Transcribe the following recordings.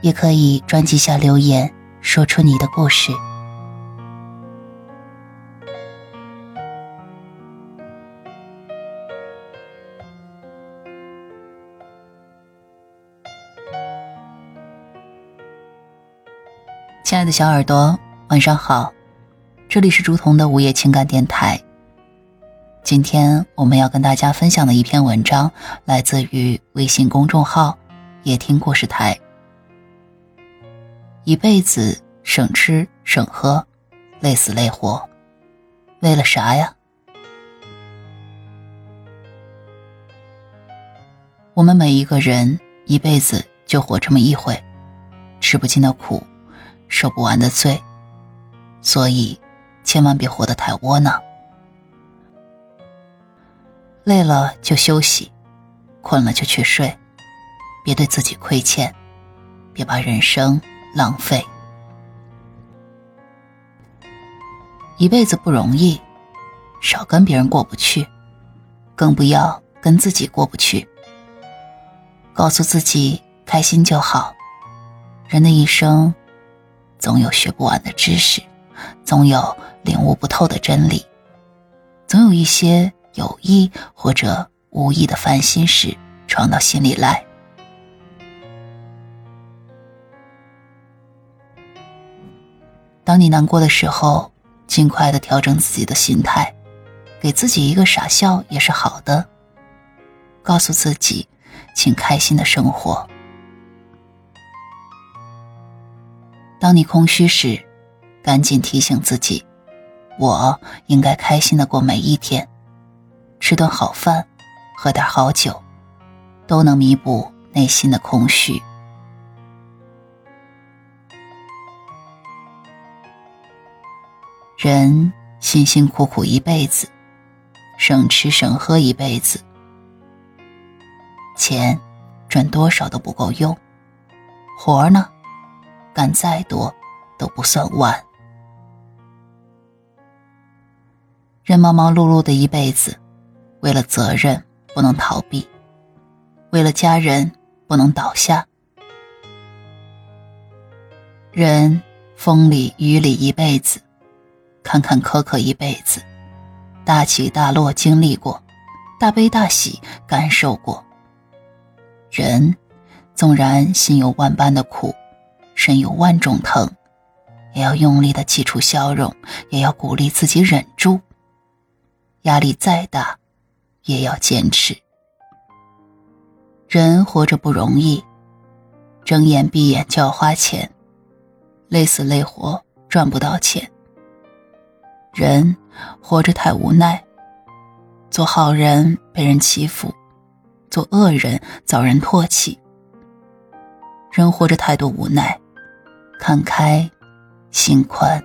也可以专辑下留言，说出你的故事。亲爱的小耳朵，晚上好，这里是竹筒的午夜情感电台。今天我们要跟大家分享的一篇文章，来自于微信公众号“夜听故事台”。一辈子省吃省喝，累死累活，为了啥呀？我们每一个人一辈子就活这么一回，吃不尽的苦，受不完的罪，所以千万别活得太窝囊。累了就休息，困了就去睡，别对自己亏欠，别把人生。浪费一辈子不容易，少跟别人过不去，更不要跟自己过不去。告诉自己开心就好。人的一生，总有学不完的知识，总有领悟不透的真理，总有一些有意或者无意的烦心事闯到心里来。当你难过的时候，尽快的调整自己的心态，给自己一个傻笑也是好的。告诉自己，请开心的生活。当你空虚时，赶紧提醒自己，我应该开心的过每一天，吃顿好饭，喝点好酒，都能弥补内心的空虚。人辛辛苦苦一辈子，省吃省喝一辈子，钱赚多少都不够用，活儿呢，干再多都不算完。人忙忙碌碌的一辈子，为了责任不能逃避，为了家人不能倒下。人风里雨里一辈子。坎坎坷坷一辈子，大起大落经历过，大悲大喜感受过。人纵然心有万般的苦，身有万种疼，也要用力的挤出笑容，也要鼓励自己忍住。压力再大，也要坚持。人活着不容易，睁眼闭眼就要花钱，累死累活赚不到钱。人活着太无奈，做好人被人欺负，做恶人遭人唾弃。人活着太多无奈，看开，心宽。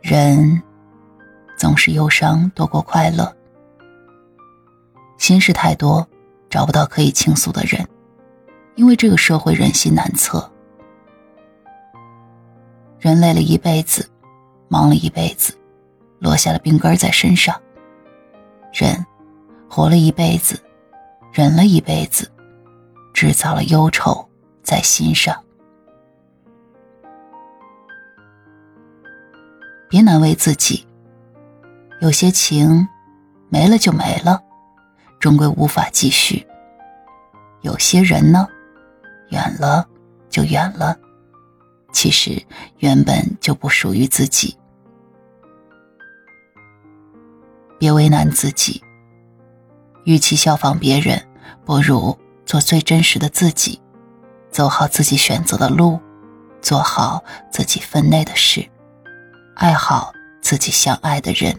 人总是忧伤多过快乐，心事太多，找不到可以倾诉的人，因为这个社会人心难测。人累了一辈子，忙了一辈子，落下了病根在身上。人活了一辈子，忍了一辈子，制造了忧愁在心上。别难为自己，有些情没了就没了，终归无法继续；有些人呢，远了就远了。其实原本就不属于自己，别为难自己。与其效仿别人，不如做最真实的自己，走好自己选择的路，做好自己分内的事，爱好自己相爱的人。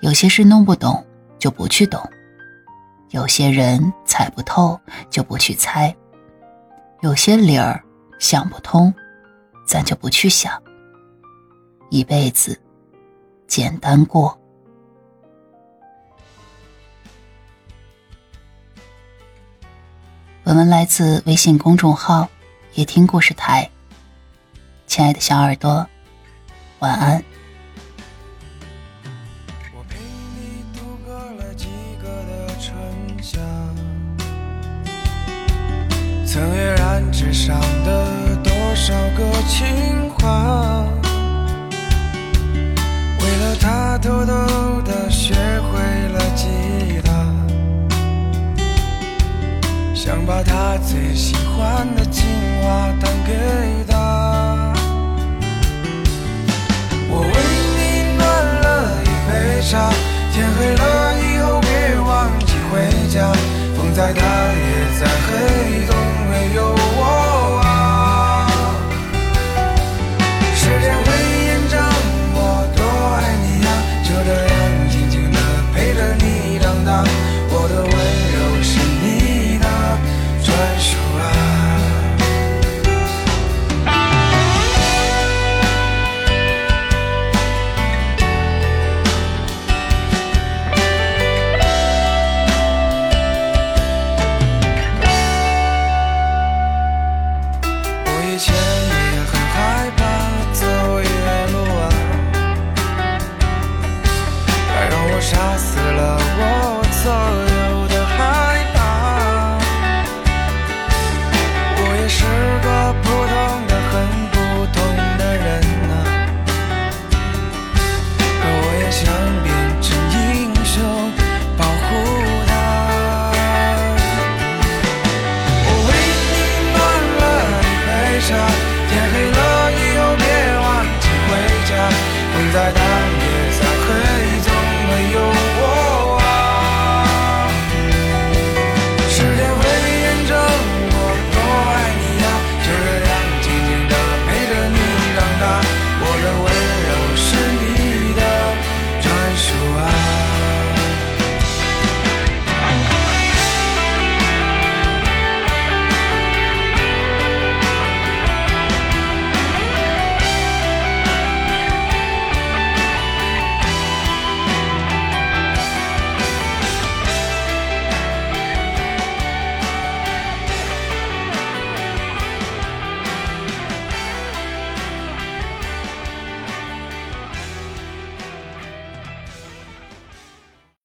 有些事弄不懂就不去懂，有些人猜不透就不去猜，有些理儿想不通，咱就不去想。一辈子简单过。本文来自微信公众号“夜听故事台”。亲爱的小耳朵，晚安。的情话弹给他。我为你暖了一杯茶，天黑了以后别忘记回家。风再大也再黑